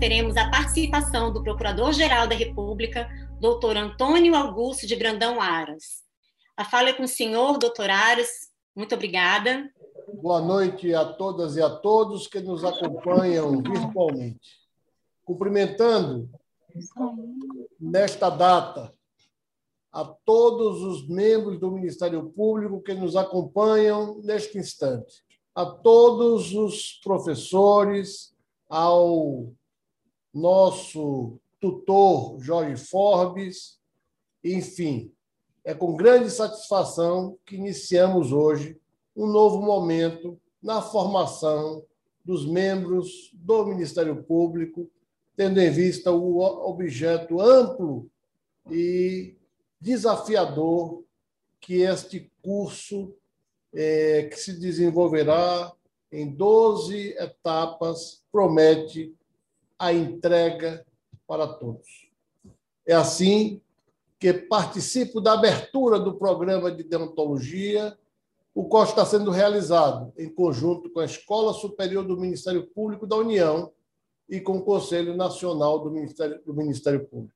teremos a participação do Procurador-Geral da República, doutor Antônio Augusto de Brandão Aras. A fala é com o senhor, doutor Aras. Muito obrigada. Boa noite a todas e a todos que nos acompanham virtualmente. Cumprimentando nesta data a todos os membros do Ministério Público que nos acompanham neste instante, a todos os professores, ao nosso tutor Jorge Forbes, enfim, é com grande satisfação que iniciamos hoje um novo momento na formação dos membros do Ministério Público, tendo em vista o objeto amplo e desafiador que este curso é, que se desenvolverá em 12 etapas promete a entrega para todos. É assim que participo da abertura do programa de deontologia, o qual está sendo realizado em conjunto com a Escola Superior do Ministério Público da União e com o Conselho Nacional do Ministério, do Ministério Público.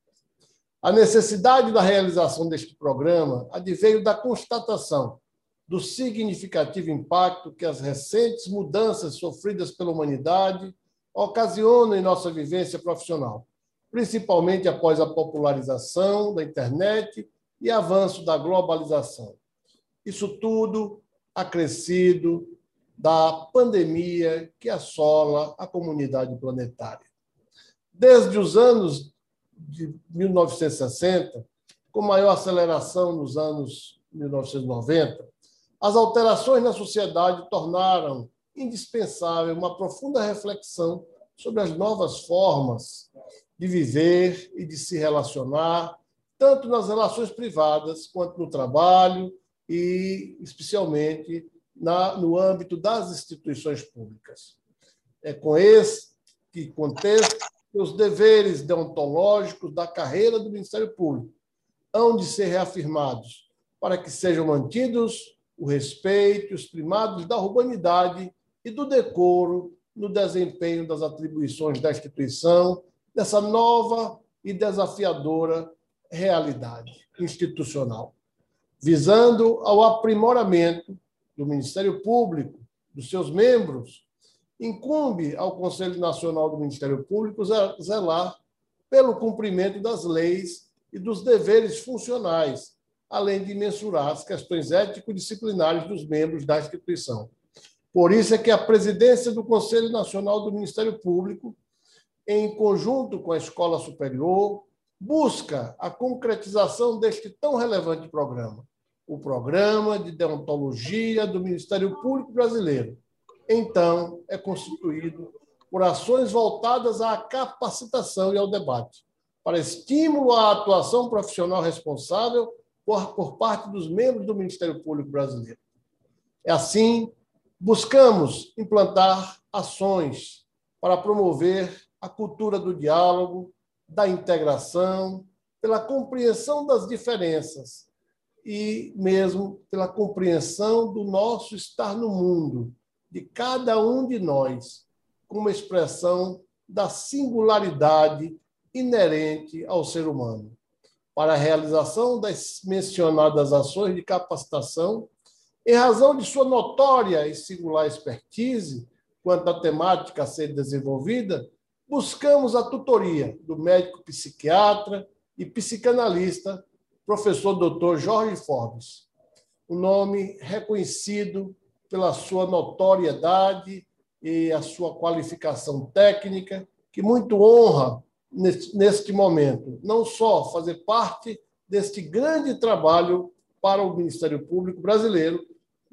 A necessidade da realização deste programa adveio da constatação do significativo impacto que as recentes mudanças sofridas pela humanidade ocasionam em nossa vivência profissional, principalmente após a popularização da internet e avanço da globalização. Isso tudo acrescido da pandemia que assola a comunidade planetária. Desde os anos de 1960, com maior aceleração nos anos 1990, as alterações na sociedade tornaram indispensável uma profunda reflexão sobre as novas formas de viver e de se relacionar, tanto nas relações privadas quanto no trabalho e, especialmente, na, no âmbito das instituições públicas. É com esse contexto que os deveres deontológicos da carreira do Ministério Público hão de ser reafirmados para que sejam mantidos o respeito e os primados da urbanidade e do decoro no desempenho das atribuições da instituição, dessa nova e desafiadora realidade institucional, visando ao aprimoramento do Ministério Público, dos seus membros incumbe ao Conselho Nacional do Ministério Público zelar pelo cumprimento das leis e dos deveres funcionais, além de mensurar as questões ético-disciplinares dos membros da instituição. Por isso é que a presidência do Conselho Nacional do Ministério Público, em conjunto com a Escola Superior, busca a concretização deste tão relevante programa, o Programa de Deontologia do Ministério Público Brasileiro, então é constituído por ações voltadas à capacitação e ao debate, para estímulo à atuação profissional responsável por, por parte dos membros do Ministério Público Brasileiro. É assim, buscamos implantar ações para promover a cultura do diálogo, da integração, pela compreensão das diferenças e mesmo pela compreensão do nosso estar no mundo, de cada um de nós como expressão da singularidade inerente ao ser humano. Para a realização das mencionadas ações de capacitação, em razão de sua notória e singular expertise quanto à temática a ser desenvolvida, buscamos a tutoria do médico psiquiatra e psicanalista, professor Dr. Jorge Forbes, um nome reconhecido pela sua notoriedade e a sua qualificação técnica, que muito honra neste momento, não só fazer parte deste grande trabalho para o Ministério Público brasileiro,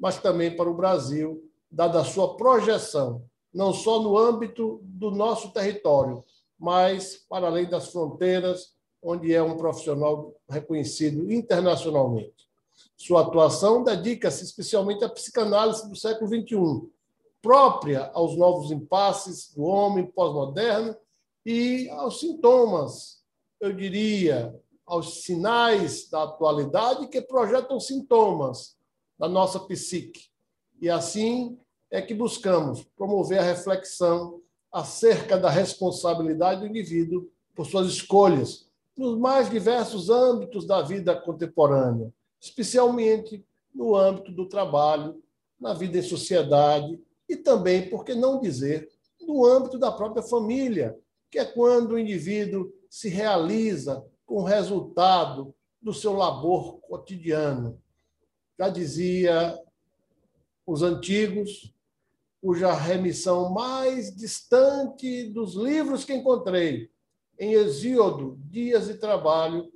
mas também para o Brasil, dada a sua projeção, não só no âmbito do nosso território, mas para além das fronteiras, onde é um profissional reconhecido internacionalmente. Sua atuação dedica-se especialmente à psicanálise do século XXI, própria aos novos impasses do homem pós-moderno e aos sintomas, eu diria, aos sinais da atualidade que projetam sintomas da nossa psique. E assim é que buscamos promover a reflexão acerca da responsabilidade do indivíduo por suas escolhas, nos mais diversos âmbitos da vida contemporânea, especialmente no âmbito do trabalho, na vida em sociedade e também, por que não dizer, no âmbito da própria família, que é quando o indivíduo se realiza com o resultado do seu labor cotidiano. Já dizia os antigos, cuja remissão mais distante dos livros que encontrei, em Exíodo, Dias de Trabalho,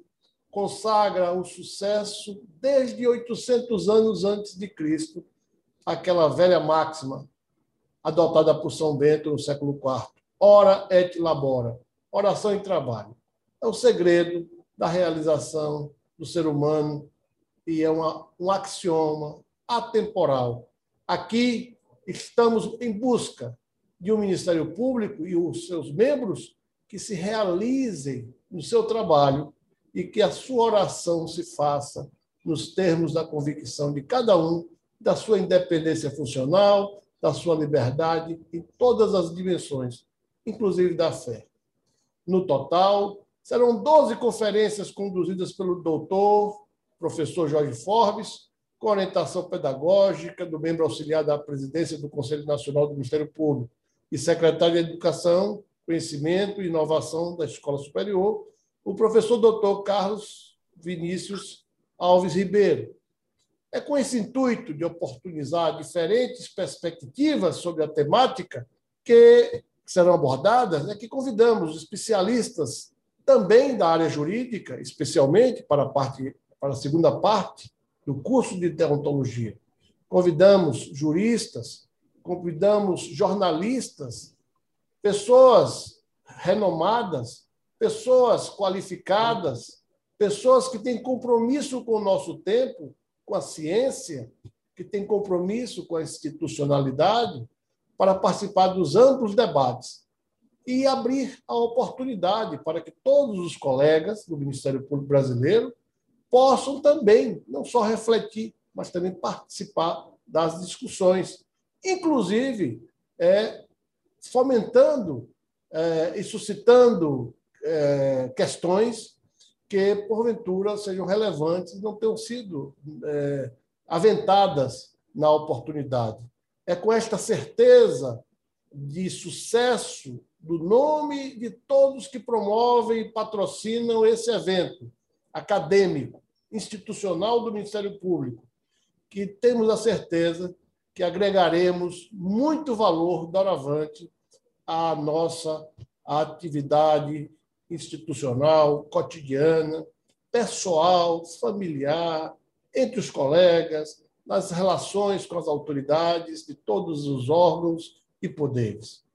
consagra o sucesso desde 800 anos antes de Cristo, aquela velha máxima adotada por São Bento no século IV. Ora et labora, oração e trabalho. É o segredo da realização do ser humano e é uma, um axioma atemporal. Aqui estamos em busca de um Ministério Público e os seus membros que se realizem no seu trabalho e que a sua oração se faça nos termos da convicção de cada um, da sua independência funcional, da sua liberdade em todas as dimensões, inclusive da fé. No total, serão 12 conferências conduzidas pelo doutor, professor Jorge Forbes, com orientação pedagógica do membro auxiliar da presidência do Conselho Nacional do Ministério Público e secretário de Educação, Conhecimento e Inovação da Escola Superior, o professor doutor Carlos Vinícius Alves Ribeiro. É com esse intuito de oportunizar diferentes perspectivas sobre a temática que serão abordadas, é que convidamos especialistas também da área jurídica, especialmente para a parte para a segunda parte, do curso de deontologia. Convidamos juristas, convidamos jornalistas, pessoas renomadas, pessoas qualificadas, pessoas que têm compromisso com o nosso tempo, com a ciência, que têm compromisso com a institucionalidade, para participar dos amplos debates e abrir a oportunidade para que todos os colegas do Ministério Público Brasileiro possam também não só refletir, mas também participar das discussões, inclusive é, fomentando é, e suscitando é, questões que, porventura, sejam relevantes e não tenham sido é, aventadas na oportunidade. É com esta certeza de sucesso do nome de todos que promovem e patrocinam esse evento, acadêmico, institucional do Ministério Público, que temos a certeza que agregaremos muito valor doravante à nossa atividade institucional, cotidiana, pessoal, familiar, entre os colegas, nas relações com as autoridades de todos os órgãos e poderes.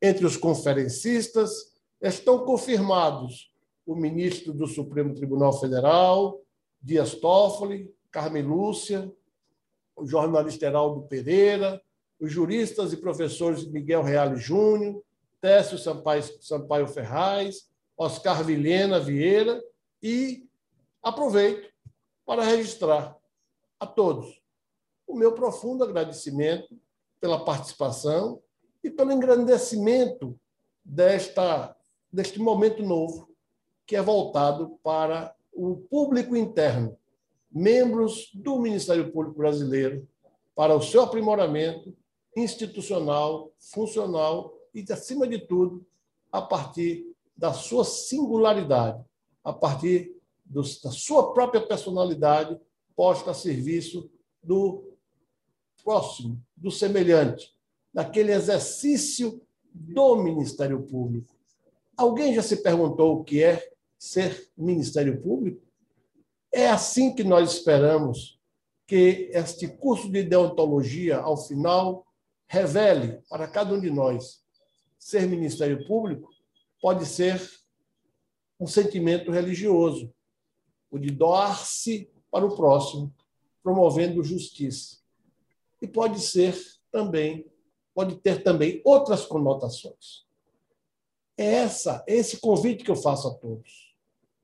Entre os conferencistas estão confirmados o ministro do Supremo Tribunal Federal, Dias Toffoli, Carmen Lúcia, o jornalista Heraldo Pereira, os juristas e professores Miguel Reale Júnior, Técio Sampaio, Sampaio Ferraz, Oscar Vilhena Vieira e aproveito para registrar a todos o meu profundo agradecimento pela participação e pelo engrandecimento desta, deste momento novo que é voltado para o público interno, membros do Ministério Público Brasileiro, para o seu aprimoramento institucional, funcional e, acima de tudo, a partir da sua singularidade, a partir do, da sua própria personalidade posta a serviço do próximo, do semelhante, daquele exercício do Ministério Público. Alguém já se perguntou o que é ser Ministério Público? É assim que nós esperamos que este curso de deontologia, ao final, revele para cada um de nós ser Ministério Público pode ser um sentimento religioso, o de doar-se para o próximo, promovendo justiça. E pode ser também, pode ter também outras conotações. É essa, esse convite que eu faço a todos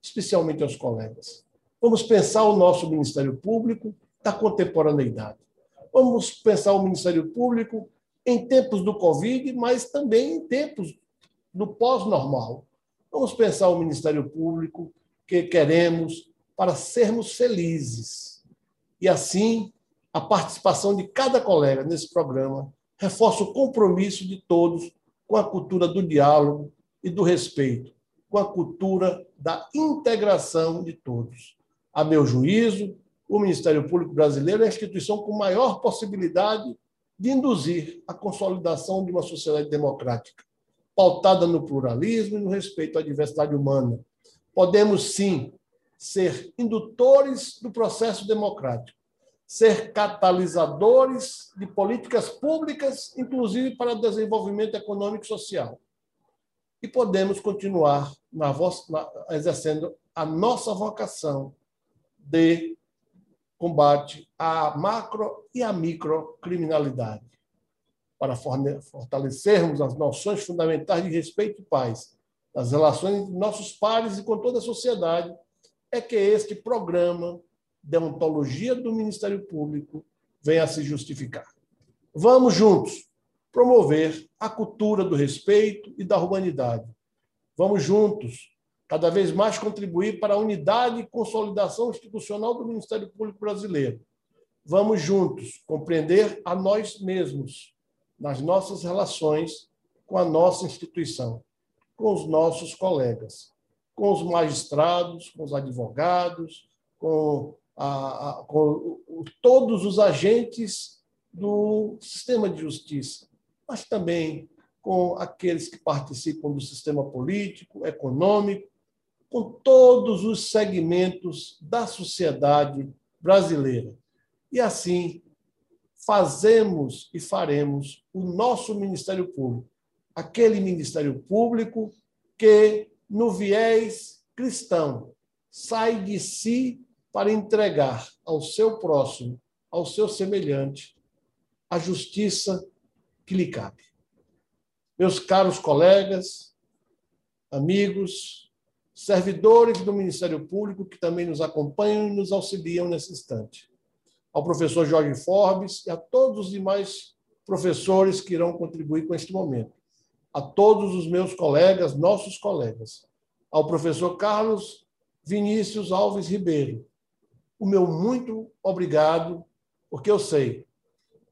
especialmente aos colegas. Vamos pensar o nosso Ministério Público da contemporaneidade. Vamos pensar o Ministério Público em tempos do Covid, mas também em tempos do pós-normal. Vamos pensar o Ministério Público que queremos para sermos felizes. E assim, a participação de cada colega nesse programa reforça o compromisso de todos com a cultura do diálogo e do respeito, com a cultura da integração de todos. A meu juízo, o Ministério Público Brasileiro é a instituição com maior possibilidade de induzir a consolidação de uma sociedade democrática, pautada no pluralismo e no respeito à diversidade humana. Podemos, sim, ser indutores do processo democrático, ser catalisadores de políticas públicas, inclusive para o desenvolvimento econômico e social. E podemos continuar na, na, exercendo a nossa vocação de combate à macro e à microcriminalidade, para fortalecermos as noções fundamentais de respeito e paz nas relações entre nossos pares e com toda a sociedade, é que este programa deontologia do Ministério Público venha a se justificar. Vamos juntos promover a cultura do respeito e da humanidade. Vamos juntos cada vez mais contribuir para a unidade e consolidação institucional do Ministério Público Brasileiro. Vamos juntos compreender a nós mesmos nas nossas relações com a nossa instituição, com os nossos colegas, com os magistrados, com os advogados, com a, a, com todos os agentes do sistema de justiça, mas também com aqueles que participam do sistema político, econômico, com todos os segmentos da sociedade brasileira. E assim fazemos e faremos o nosso Ministério Público, aquele Ministério Público que, no viés cristão, sai de si para entregar ao seu próximo, ao seu semelhante, a justiça que lhe cabe. Meus caros colegas, amigos, servidores do Ministério Público que também nos acompanham e nos auxiliam nesse instante, ao professor Jorge Forbes e a todos os demais professores que irão contribuir com este momento, a todos os meus colegas, nossos colegas, ao professor Carlos Vinícius Alves Ribeiro, o meu muito obrigado, porque eu sei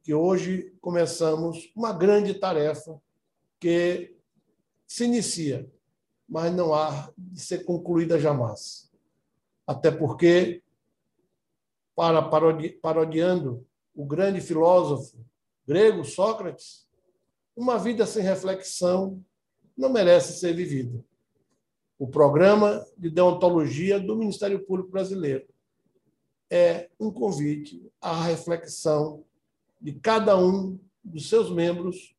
que hoje começamos uma grande tarefa que se inicia, mas não há de ser concluída jamais. Até porque, para parodiando o grande filósofo grego Sócrates, uma vida sem reflexão não merece ser vivida. O programa de deontologia do Ministério Público Brasileiro é um convite à reflexão de cada um dos seus membros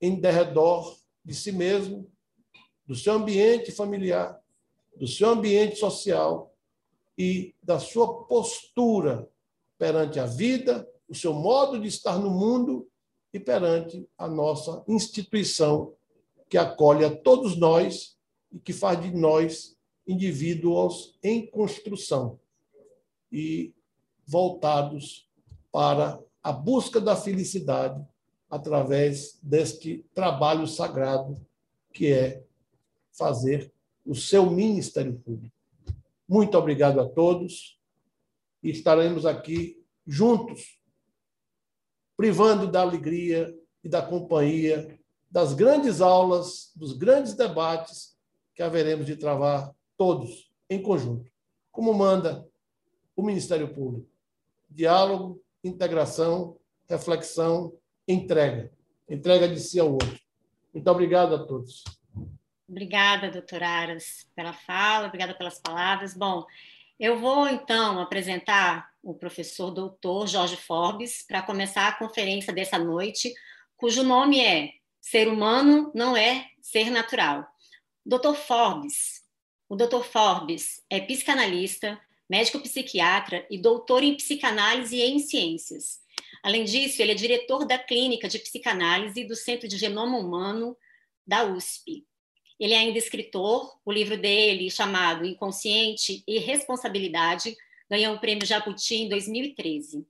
em derredor de si mesmo, do seu ambiente familiar, do seu ambiente social e da sua postura perante a vida, o seu modo de estar no mundo e perante a nossa instituição que acolhe a todos nós e que faz de nós indivíduos em construção e voltados para a busca da felicidade através deste trabalho sagrado que é fazer o seu Ministério Público. Muito obrigado a todos e estaremos aqui juntos, privando da alegria e da companhia das grandes aulas, dos grandes debates que haveremos de travar todos em conjunto, como manda o Ministério Público. Diálogo, integração, reflexão, entrega. Entrega de si ao outro. Muito obrigado a todos. Obrigada, doutor Aras, pela fala, obrigada pelas palavras. Bom, eu vou então apresentar o professor doutor Jorge Forbes para começar a conferência dessa noite, cujo nome é Ser humano não é ser natural. Doutor Forbes, o doutor Forbes é psicanalista, médico psiquiatra e doutor em psicanálise e em ciências. Além disso, ele é diretor da Clínica de Psicanálise do Centro de Genoma Humano da USP. Ele é ainda escritor, o livro dele, chamado Inconsciente e Responsabilidade, ganhou o prêmio Jabuti em 2013.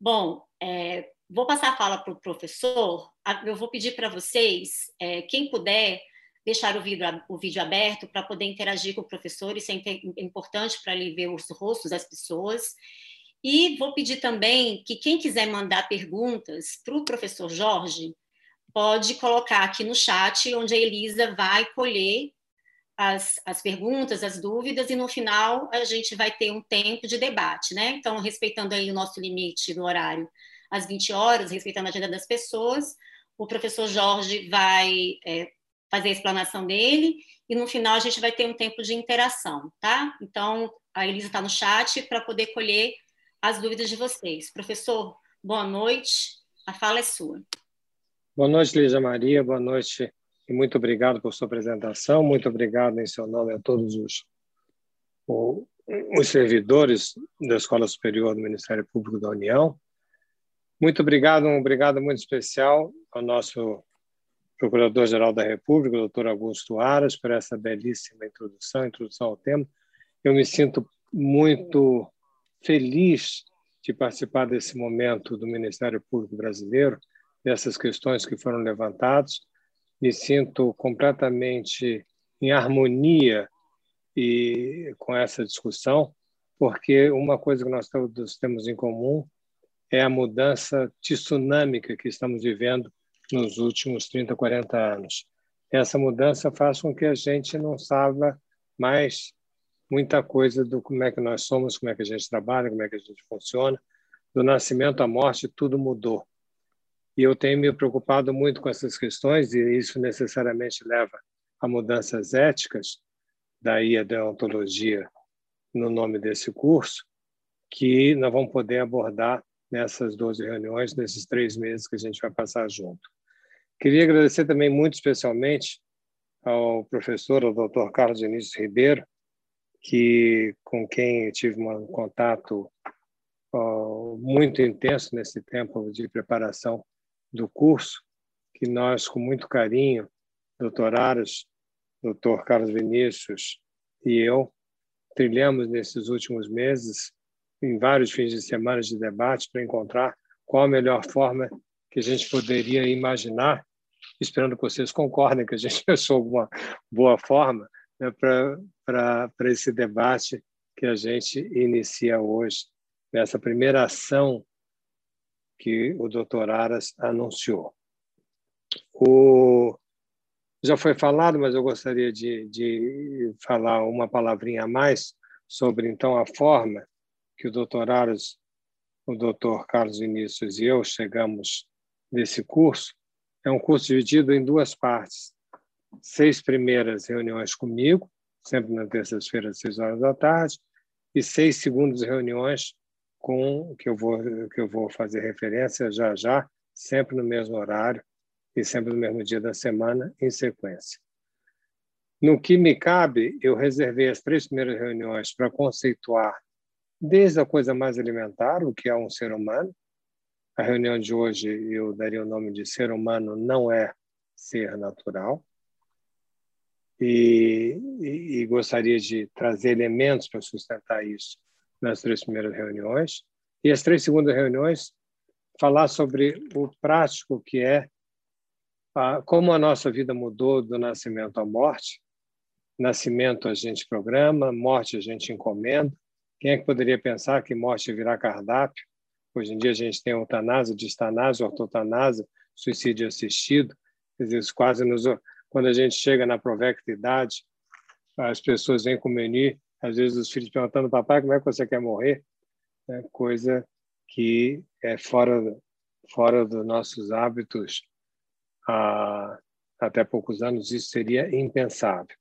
Bom, é, vou passar a fala para o professor. Eu vou pedir para vocês, é, quem puder, deixar o vídeo, o vídeo aberto para poder interagir com o professor. Isso é importante para ele ver os rostos das pessoas. E vou pedir também que quem quiser mandar perguntas para o professor Jorge, pode colocar aqui no chat, onde a Elisa vai colher as, as perguntas, as dúvidas, e no final a gente vai ter um tempo de debate, né? Então, respeitando aí o nosso limite do horário às 20 horas, respeitando a agenda das pessoas, o professor Jorge vai é, fazer a explanação dele, e no final a gente vai ter um tempo de interação, tá? Então, a Elisa está no chat para poder colher as dúvidas de vocês. Professor, boa noite, a fala é sua. Boa noite, Lígia Maria, boa noite e muito obrigado por sua apresentação, muito obrigado em seu nome a todos os, os servidores da Escola Superior do Ministério Público da União. Muito obrigado, um obrigado muito especial ao nosso Procurador-Geral da República, doutor Augusto Aras, por essa belíssima introdução, introdução ao tema. Eu me sinto muito feliz de participar desse momento do Ministério Público Brasileiro, dessas questões que foram levantadas. Me sinto completamente em harmonia e com essa discussão, porque uma coisa que nós todos temos em comum é a mudança tsunâmica que estamos vivendo nos últimos 30, 40 anos. Essa mudança faz com que a gente não saiba mais muita coisa do como é que nós somos, como é que a gente trabalha, como é que a gente funciona. Do nascimento à morte, tudo mudou. E eu tenho me preocupado muito com essas questões, e isso necessariamente leva a mudanças éticas, daí a deontologia no nome desse curso, que nós vamos poder abordar nessas 12 reuniões, nesses três meses que a gente vai passar junto. Queria agradecer também muito especialmente ao professor, ao doutor Carlos Vinícius Ribeiro, que com quem eu tive um contato uh, muito intenso nesse tempo de preparação do curso, que nós, com muito carinho, doutor Aras, doutor Carlos Vinícius e eu, trilhamos nesses últimos meses, em vários fins de semana de debate, para encontrar qual a melhor forma que a gente poderia imaginar, esperando que vocês concordem que a gente pensou alguma boa forma, né, para esse debate que a gente inicia hoje, nessa primeira ação que o doutor Aras anunciou. O, já foi falado, mas eu gostaria de, de falar uma palavrinha a mais sobre, então, a forma que o doutor Aras, o doutor Carlos Vinícius e eu chegamos nesse curso. É um curso dividido em duas partes seis primeiras reuniões comigo, sempre na terça-feira, às seis horas da tarde, e seis segundas reuniões com que eu vou que eu vou fazer referência já já, sempre no mesmo horário e sempre no mesmo dia da semana, em sequência. No que me cabe, eu reservei as três primeiras reuniões para conceituar desde a coisa mais elementar, o que é um ser humano. A reunião de hoje eu daria o nome de ser humano não é ser natural e, e, e gostaria de trazer elementos para sustentar isso nas três primeiras reuniões. E as três segundas reuniões, falar sobre o prático que é a, como a nossa vida mudou do nascimento à morte. Nascimento a gente programa, morte a gente encomenda. Quem é que poderia pensar que morte virá cardápio? Hoje em dia a gente tem eutanásia, distanásia, ortotanásia, suicídio assistido. Quer dizer, quase nos quando a gente chega na provecta idade, as pessoas vêm com o menu, às vezes os filhos perguntando, papai, como é que você quer morrer? É coisa que é fora, fora dos nossos hábitos. Há até poucos anos isso seria impensável.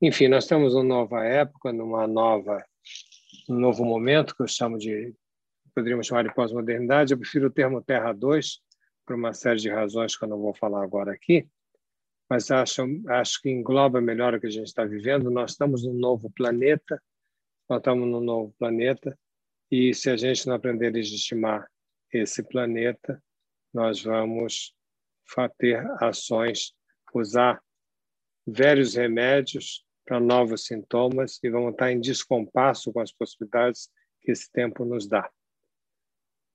Enfim, nós estamos numa nova época, numa nova, um novo momento que eu chamo de, poderíamos chamar de pós-modernidade. Eu prefiro o termo Terra 2, por uma série de razões que eu não vou falar agora aqui mas acho, acho que engloba melhor o que a gente está vivendo. Nós estamos num novo planeta, nós estamos num novo planeta, e se a gente não aprender a legitimar esse planeta, nós vamos ter ações, usar velhos remédios para novos sintomas e vamos estar em descompasso com as possibilidades que esse tempo nos dá.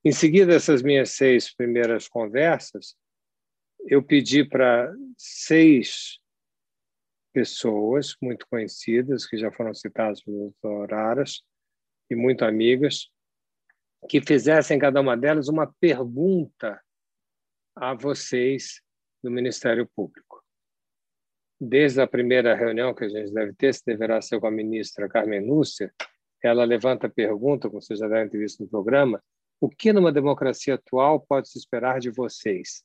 Em seguida, essas minhas seis primeiras conversas, eu pedi para seis pessoas muito conhecidas, que já foram citadas pelos Araras, e muito amigas, que fizessem cada uma delas uma pergunta a vocês do Ministério Público. Desde a primeira reunião que a gente deve ter, se deverá ser com a ministra Carmen Lúcia, ela levanta a pergunta, como vocês já devem ter visto no programa, o que numa democracia atual pode se esperar de vocês?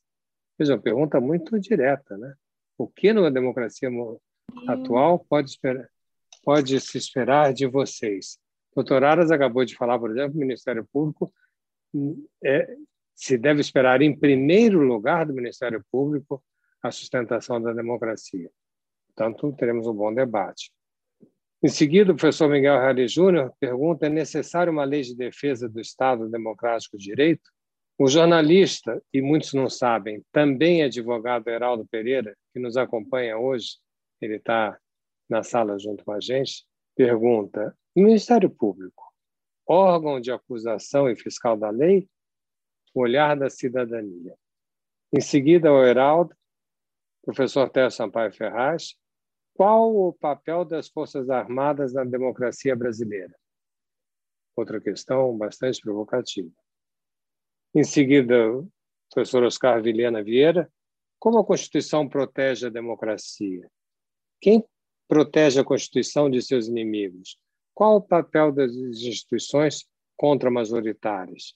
Veja, uma pergunta muito direta, né? O que numa democracia atual pode, esperar, pode se esperar de vocês? Doutor Aras acabou de falar, por exemplo, o Ministério Público é, se deve esperar, em primeiro lugar, do Ministério Público a sustentação da democracia. Portanto, teremos um bom debate. Em seguida, o professor Miguel Harry Júnior pergunta: é necessário uma lei de defesa do Estado Democrático de Direito? O jornalista, e muitos não sabem, também advogado Heraldo Pereira, que nos acompanha hoje, ele está na sala junto com a gente, pergunta: o Ministério Público, órgão de acusação e fiscal da lei, o olhar da cidadania. Em seguida, o Heraldo, professor Tércio Sampaio Ferraz, qual o papel das Forças Armadas na democracia brasileira? Outra questão bastante provocativa. Em seguida, o professor Oscar Vilhena Vieira, como a Constituição protege a democracia? Quem protege a Constituição de seus inimigos? Qual o papel das instituições contra-majoritárias?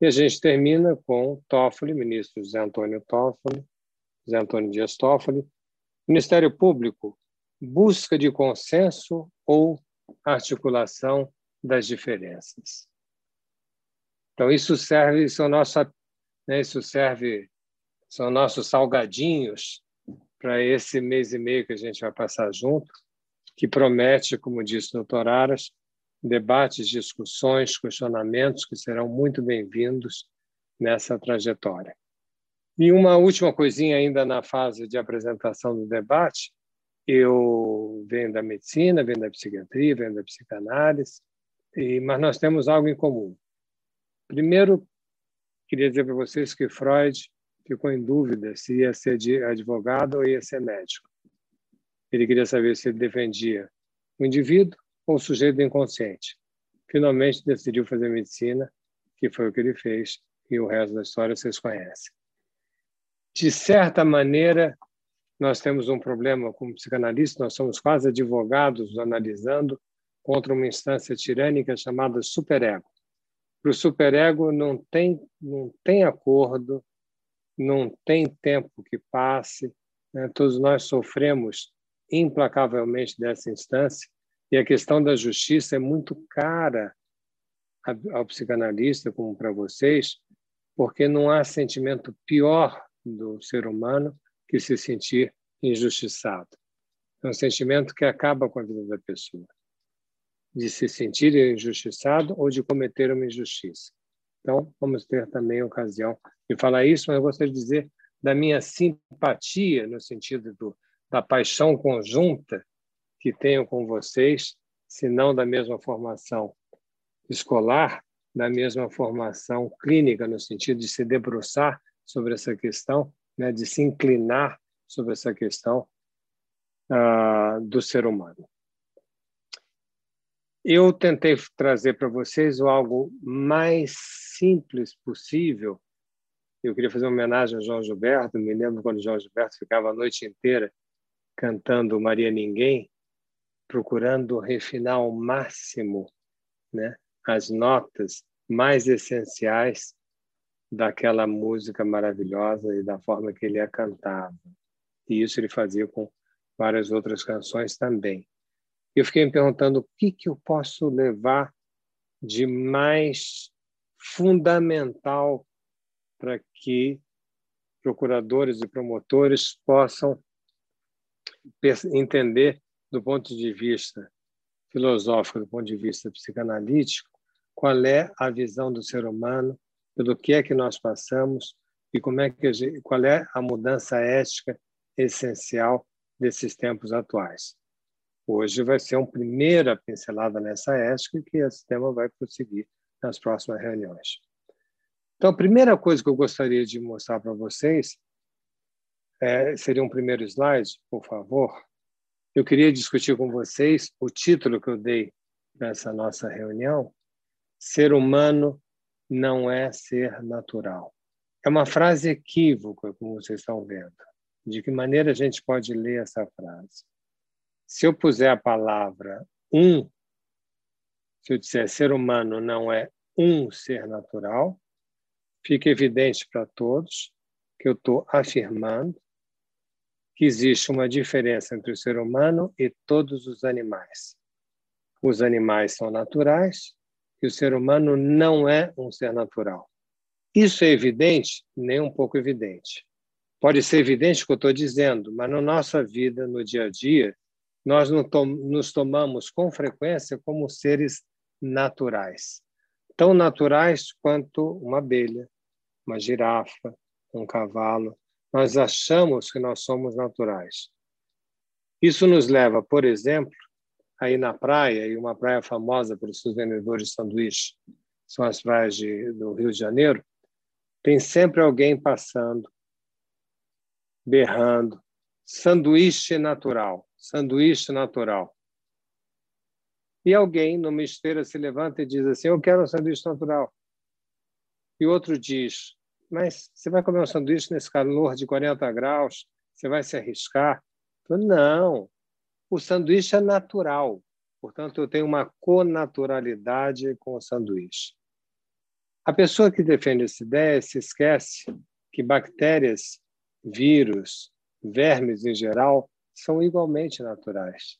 E a gente termina com Toffoli, ministro José Antônio Toffoli, José Antônio Dias Toffoli. Ministério Público, busca de consenso ou articulação das diferenças. Então isso serve, isso é nosso, né, isso serve, são nossos salgadinhos para esse mês e meio que a gente vai passar junto, que promete, como disse o doutor Aras, debates, discussões, questionamentos que serão muito bem-vindos nessa trajetória. E uma última coisinha ainda na fase de apresentação do debate, eu venho da medicina, venho da psiquiatria, venho da psicanálise, e, mas nós temos algo em comum. Primeiro, queria dizer para vocês que Freud ficou em dúvida se ia ser advogado ou ia ser médico. Ele queria saber se ele defendia o indivíduo ou o sujeito inconsciente. Finalmente decidiu fazer medicina, que foi o que ele fez, e o resto da história vocês conhecem. De certa maneira, nós temos um problema como psicanalistas, nós somos quase advogados analisando contra uma instância tirânica chamada superego. Para o superego não tem, não tem acordo, não tem tempo que passe, né? todos nós sofremos implacavelmente dessa instância, e a questão da justiça é muito cara ao psicanalista, como para vocês, porque não há sentimento pior do ser humano que se sentir injustiçado. É um sentimento que acaba com a vida da pessoa, de se sentir injustiçado ou de cometer uma injustiça. Então, vamos ter também a ocasião de falar isso, mas eu gostaria de dizer da minha simpatia, no sentido do, da paixão conjunta que tenho com vocês, se não da mesma formação escolar, da mesma formação clínica, no sentido de se debruçar sobre essa questão né, de se inclinar sobre essa questão uh, do ser humano. Eu tentei trazer para vocês algo mais simples possível. Eu queria fazer uma homenagem ao João Gilberto. Me lembro quando João Gilberto ficava a noite inteira cantando Maria Ninguém, procurando refinar ao máximo né, as notas mais essenciais daquela música maravilhosa e da forma que ele a cantava. E isso ele fazia com várias outras canções também. Eu fiquei me perguntando o que, que eu posso levar de mais fundamental para que procuradores e promotores possam entender do ponto de vista filosófico, do ponto de vista psicanalítico, qual é a visão do ser humano pelo que é que nós passamos e como é que qual é a mudança ética essencial desses tempos atuais. Hoje vai ser uma primeira pincelada nessa ética que esse tema vai prosseguir nas próximas reuniões. Então, a primeira coisa que eu gostaria de mostrar para vocês é, seria um primeiro slide, por favor. Eu queria discutir com vocês o título que eu dei nessa nossa reunião: Ser humano não é ser natural. É uma frase equívoca, como vocês estão vendo. De que maneira a gente pode ler essa frase? Se eu puser a palavra um, se eu disser ser humano não é um ser natural, fica evidente para todos que eu estou afirmando que existe uma diferença entre o ser humano e todos os animais. Os animais são naturais e o ser humano não é um ser natural. Isso é evidente? Nem um pouco evidente. Pode ser evidente o que eu estou dizendo, mas na nossa vida, no dia a dia, nós nos tomamos com frequência como seres naturais. Tão naturais quanto uma abelha, uma girafa, um cavalo. Nós achamos que nós somos naturais. Isso nos leva, por exemplo, aí na praia, e uma praia famosa pelos seus vendedores de sanduíche, são as praias de, do Rio de Janeiro, tem sempre alguém passando, berrando, sanduíche natural, sanduíche natural. E alguém numa esteira se levanta e diz assim: Eu quero um sanduíche natural. E outro diz: Mas você vai comer um sanduíche nesse calor de 40 graus? Você vai se arriscar? Não, o sanduíche é natural. Portanto, eu tenho uma conaturalidade com o sanduíche. A pessoa que defende essa ideia se esquece que bactérias, vírus, vermes em geral são igualmente naturais.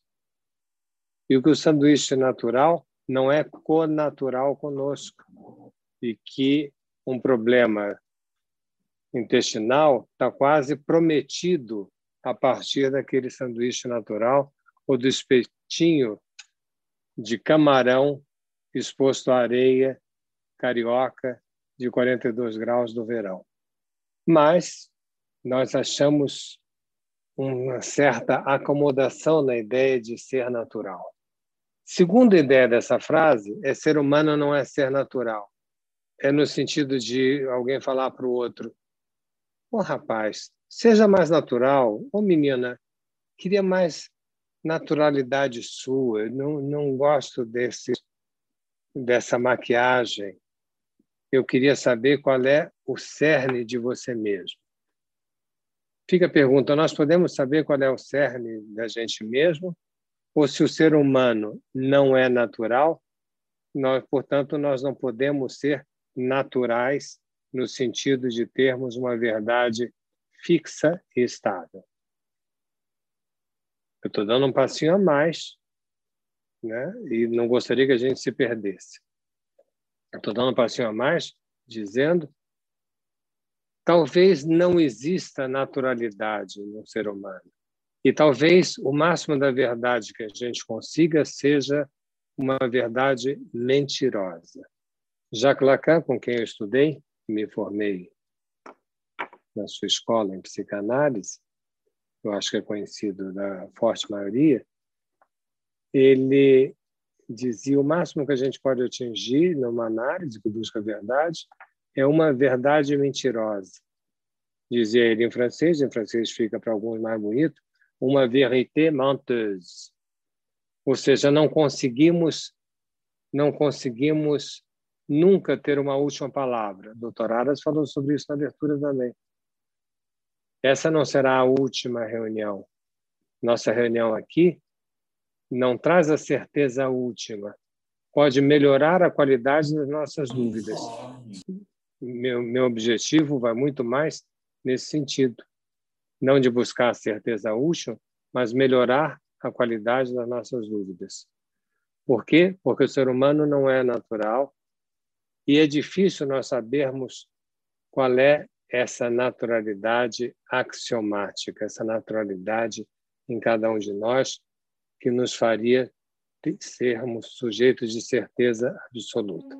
E o que o sanduíche natural não é conatural conosco. E que um problema intestinal está quase prometido a partir daquele sanduíche natural ou do espetinho de camarão exposto à areia carioca de 42 graus do verão. Mas nós achamos uma certa acomodação na ideia de ser natural. Segunda ideia dessa frase é ser humano não é ser natural. É no sentido de alguém falar para o outro: Ô oh, rapaz, seja mais natural. Ô oh, menina, queria mais naturalidade sua. Não, não gosto desse, dessa maquiagem. Eu queria saber qual é o cerne de você mesmo. Fica a pergunta: nós podemos saber qual é o cerne da gente mesmo? Ou se o ser humano não é natural, nós, portanto, nós não podemos ser naturais no sentido de termos uma verdade fixa e estável. Eu estou dando um passinho a mais, né? E não gostaria que a gente se perdesse. Estou dando um passinho a mais, dizendo talvez não exista naturalidade no ser humano. E talvez o máximo da verdade que a gente consiga seja uma verdade mentirosa. Jacques Lacan, com quem eu estudei, me formei na sua escola em psicanálise, eu acho que é conhecido da forte maioria, ele dizia o máximo que a gente pode atingir numa análise que busca a verdade é uma verdade mentirosa. Dizia ele em francês, em francês fica para alguns mais bonito, uma vérité menteuse. Ou seja, não conseguimos não conseguimos nunca ter uma última palavra. Dr. Aras falou sobre isso na abertura também. Essa não será a última reunião. Nossa reunião aqui não traz a certeza última. Pode melhorar a qualidade das nossas dúvidas meu, meu objetivo vai muito mais nesse sentido. Não de buscar a certeza útil, mas melhorar a qualidade das nossas dúvidas. Por quê? Porque o ser humano não é natural e é difícil nós sabermos qual é essa naturalidade axiomática, essa naturalidade em cada um de nós que nos faria sermos sujeitos de certeza absoluta.